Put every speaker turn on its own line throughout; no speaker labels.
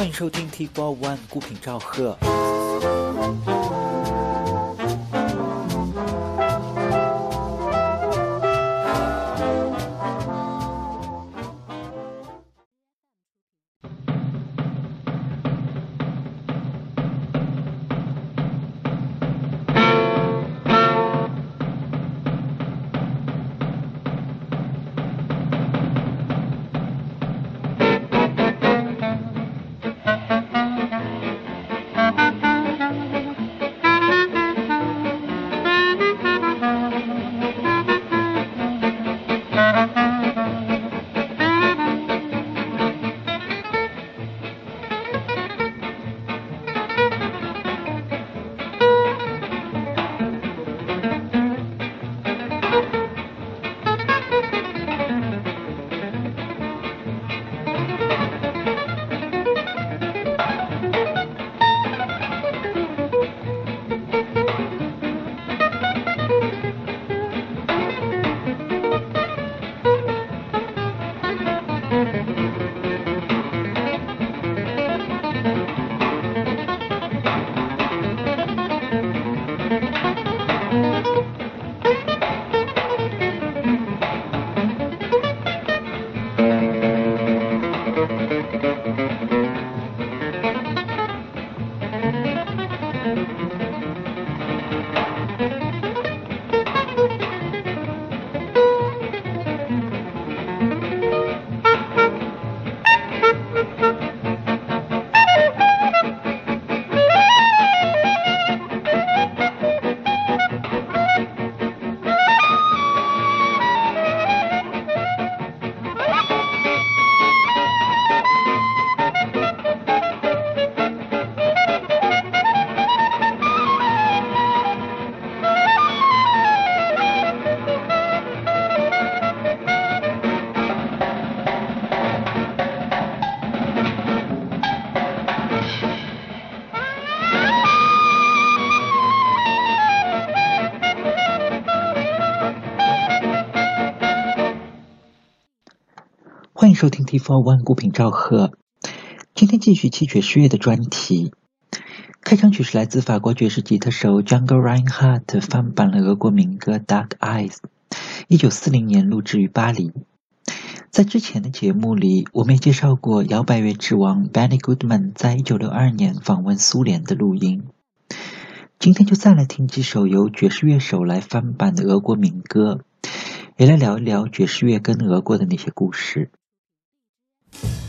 欢迎收听 T Four One 孤品赵贺。收听 T Four One 孤品赵贺。今天继续七爵士乐的专题。开场曲是来自法国爵士吉他手 Django Reinhardt 翻版了俄国民歌《Dark Eyes》，一九四零年录制于巴黎。在之前的节目里，我们也介绍过摇摆乐之王 Benny Goodman 在一九六二年访问苏联的录音。今天就再来听几首由爵士乐手来翻版的俄国民歌，也来聊一聊爵士乐跟俄国的那些故事。you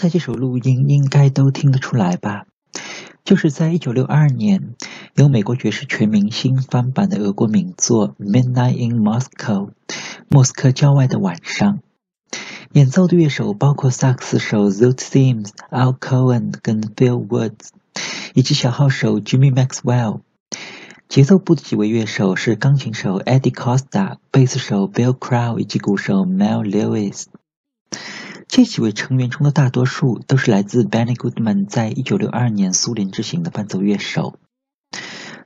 才这首录音应该都听得出来吧？就是在一九六二年，由美国爵士全明星翻版的俄国名作《Midnight in Moscow》（莫斯科郊外的晚上）。演奏的乐手包括萨克斯手 Zoot Sims、Al Cohen 跟 Phil Woods，以及小号手 Jimmy Maxwell。节奏部的几位乐手是钢琴手 Eddie Costa、贝斯手 Bill Crow 以及鼓手 Mel Lewis。这几位成员中的大多数都是来自 Benny Goodman 在一九六二年苏联之行的伴奏乐手。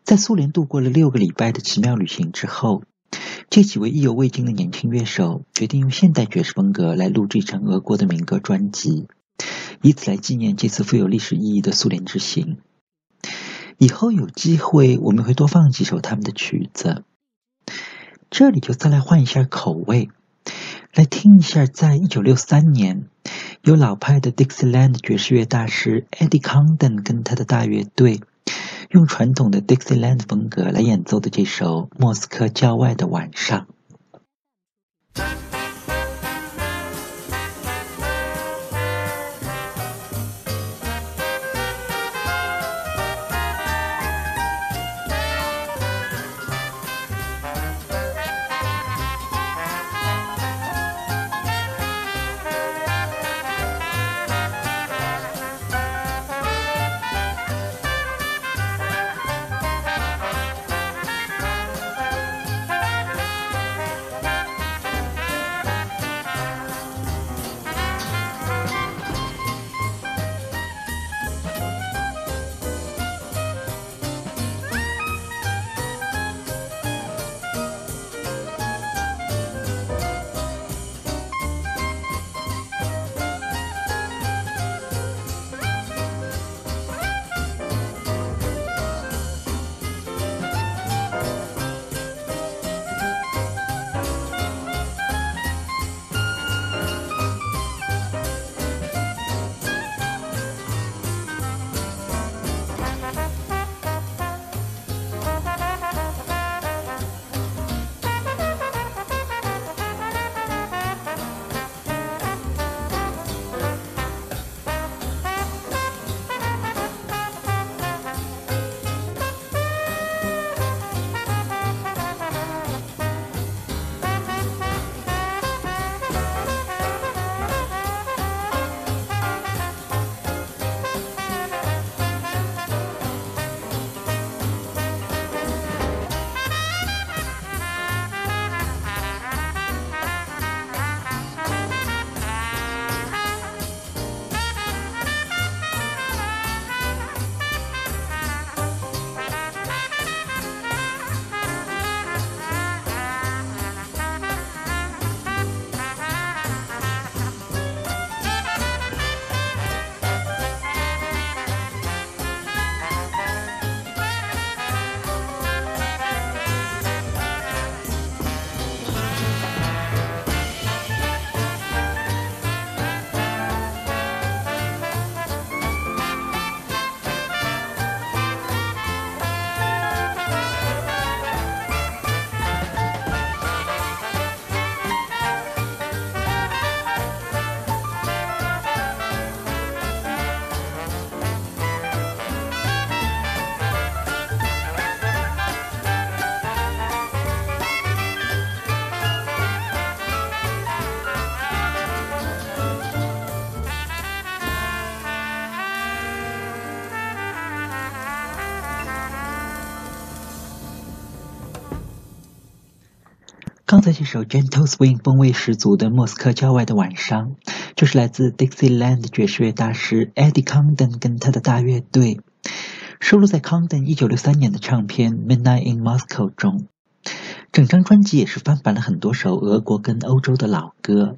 在苏联度过了六个礼拜的奇妙旅行之后。这几位意犹未尽的年轻乐手决定用现代爵士风格来录制一张俄国的民歌专辑，以此来纪念这次富有历史意义的苏联之行。以后有机会我们会多放几首他们的曲子。这里就再来换一下口味，来听一下，在一九六三年，由老派的 Dixieland 爵士乐大师 Eddie Condon 跟他的大乐队。用传统的 Dixieland 风格来演奏的这首《莫斯科郊外的晚上》。这首 Gentle Swing 风味十足的莫斯科郊外的晚上，就是来自 Dixieland 爵士乐大师 Eddie Condon 跟他的大乐队，收录在 Condon 一九六三年的唱片《Midnight in Moscow》中。整张专辑也是翻版了很多首俄国跟欧洲的老歌。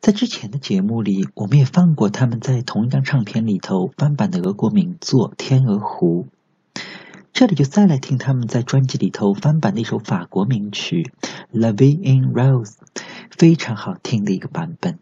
在之前的节目里，我们也放过他们在同一张唱片里头翻版的俄国名作《天鹅湖》。这里就再来听他们在专辑里头翻版的一首法国名曲《La Vie in Rose》，非常好听的一个版本。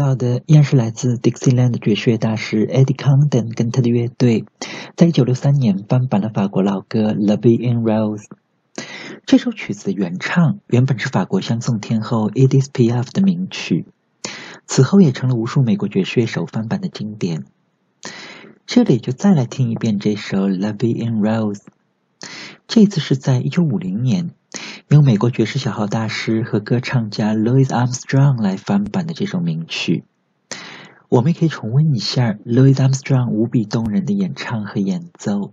到的依然是来自 Dixieland 爵士乐大师 Eddie Condon 跟他的乐队，在一九六三年翻版了法国老歌《La Vie en Rose》。这首曲子的原唱原本是法国香颂天后 Edith Piaf 的名曲，此后也成了无数美国爵士乐手翻版的经典。这里就再来听一遍这首《La Vie en Rose》，这次是在一九五零年。由美国爵士小号大师和歌唱家 Louis Armstrong 来翻版的这首名曲，我们也可以重温一下 Louis Armstrong 无比动人的演唱和演奏。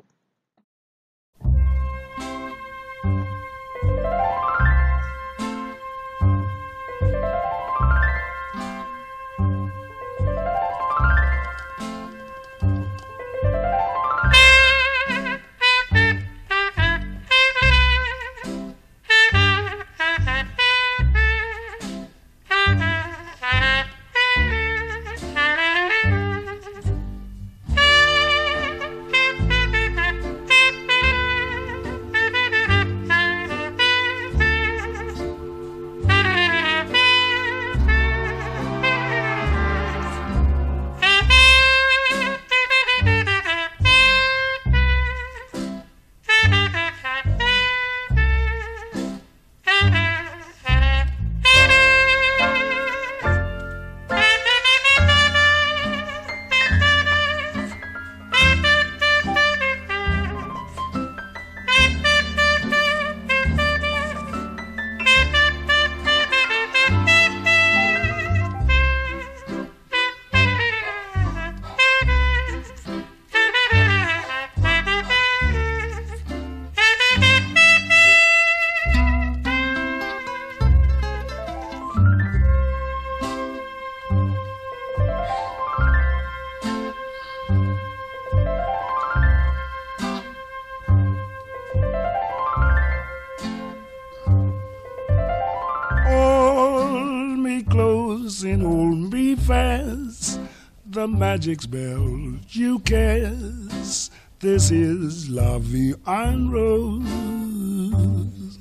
Magic spell you cast. This is Vie en Rose.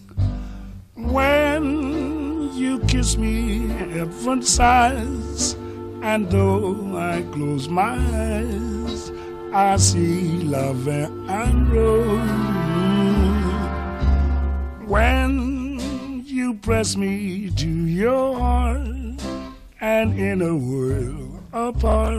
When you kiss me, heaven sighs, and though I close my eyes, I see La and Rose. When you press me to your heart, and in a world apart,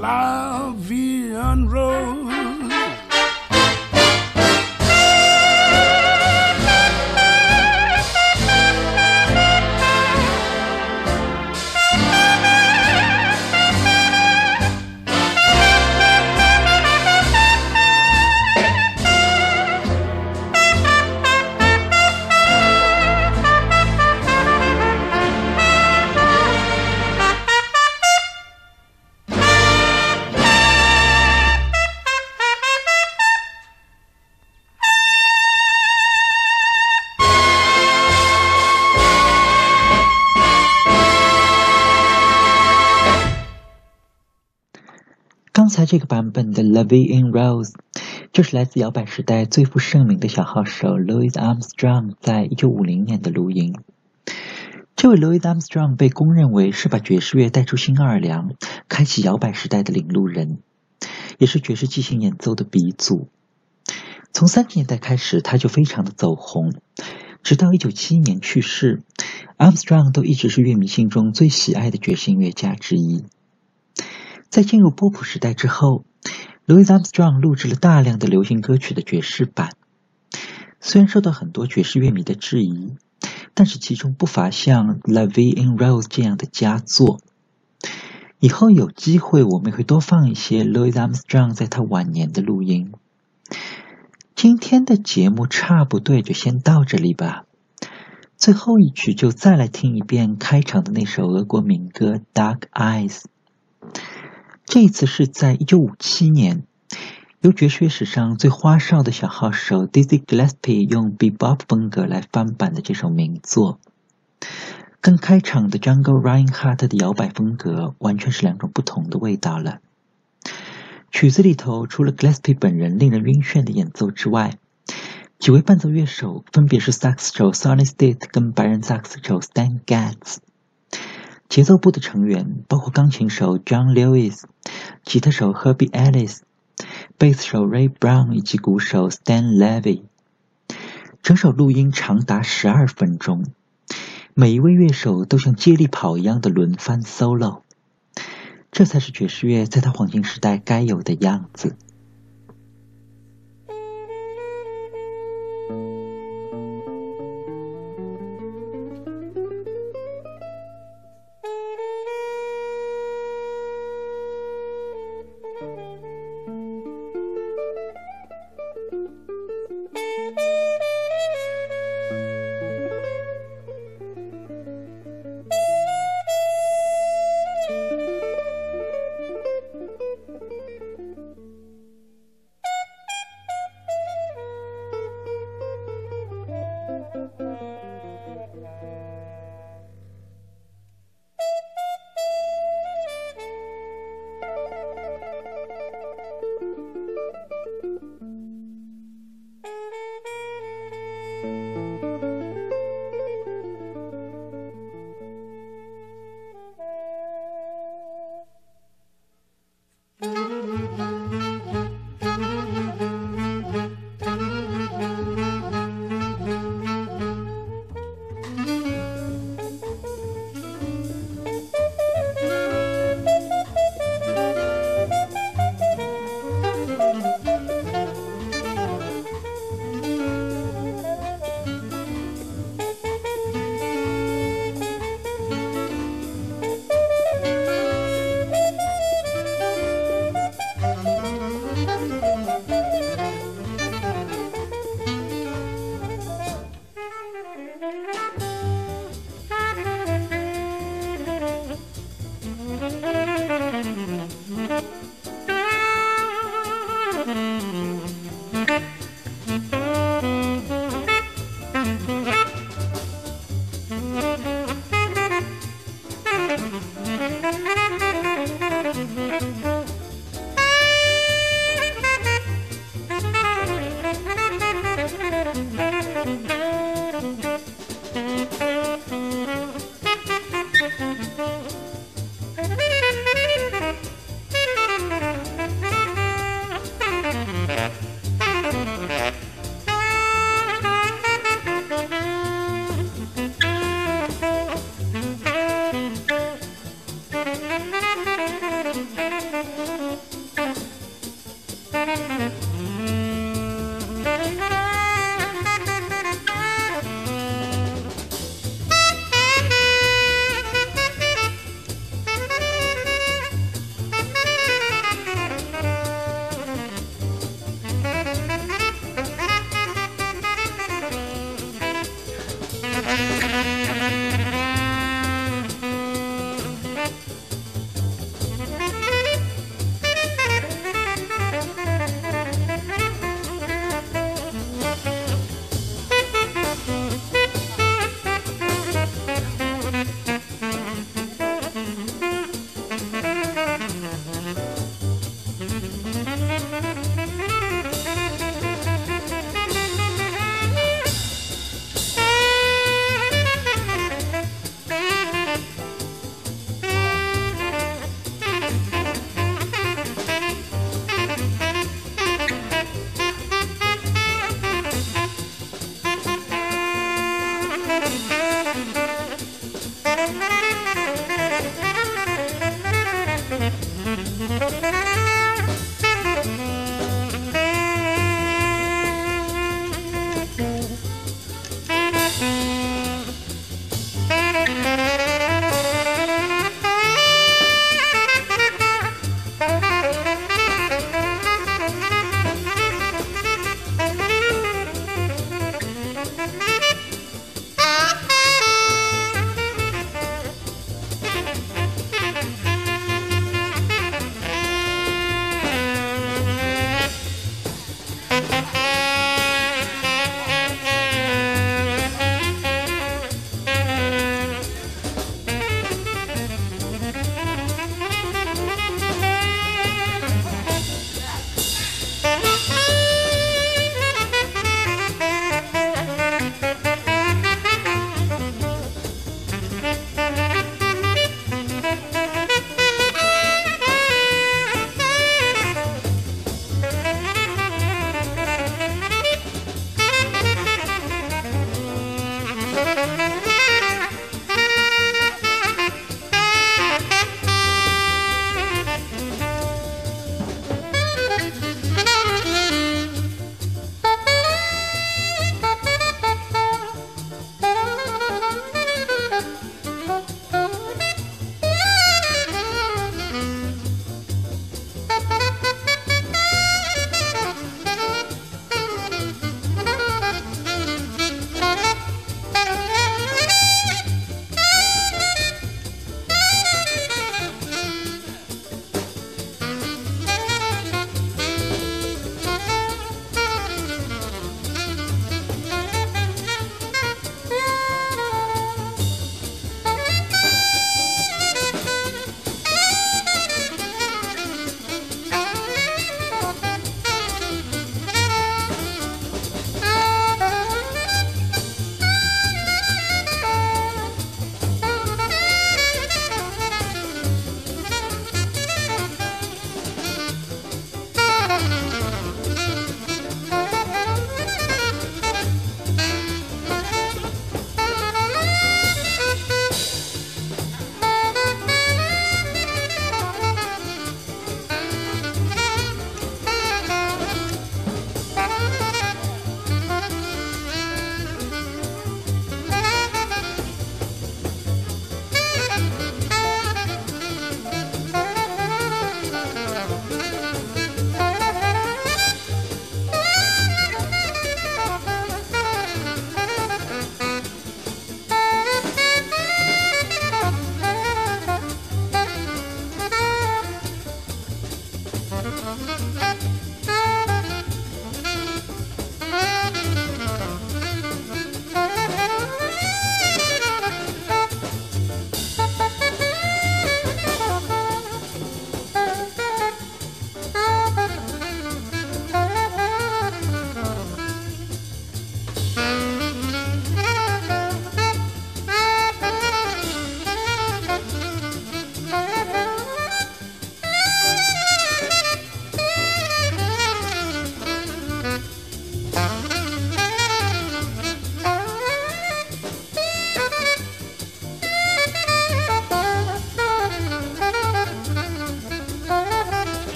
la vie rose.
这个版本的《La Vie en Rose》就是来自摇摆时代最负盛名的小号手 Louis Armstrong 在一九五零年的录音。这位 Louis Armstrong 被公认为是把爵士乐带出新奥尔良、开启摇摆时代的领路人，也是爵士即兴演奏的鼻祖。从三十年代开始，他就非常的走红，直到一九七一年去世，Armstrong 都一直是乐迷心中最喜爱的爵士音乐家之一。在进入波普时代之后，Louis Armstrong 录制了大量的流行歌曲的爵士版。虽然受到很多爵士乐迷的质疑，但是其中不乏像《La Vie en Rose》这样的佳作。以后有机会我们会多放一些 Louis Armstrong 在他晚年的录音。今天的节目差不多就先到这里吧。最后一曲就再来听一遍开场的那首俄国民歌《Dark Eyes》。这次是在一九五七年，由爵士乐史上最花哨的小号手 Dizzy Gillespie 用 Bebop 风格来翻版的这首名作，跟开场的 Jungle Reinhardt 的摇摆风格完全是两种不同的味道了。曲子里头除了 Gillespie 本人令人晕眩的演奏之外，几位伴奏乐手分别是萨克斯手 Sonny Stitt 跟白人萨克斯手 Stan Getz。节奏部的成员包括钢琴手 John Lewis、吉他手 Herbie Ellis、贝斯手 Ray Brown 以及鼓手 Stan Levy。整首录音长达十二分钟，每一位乐手都像接力跑一样的轮番 solo，这才是爵士乐在它黄金时代该有的样子。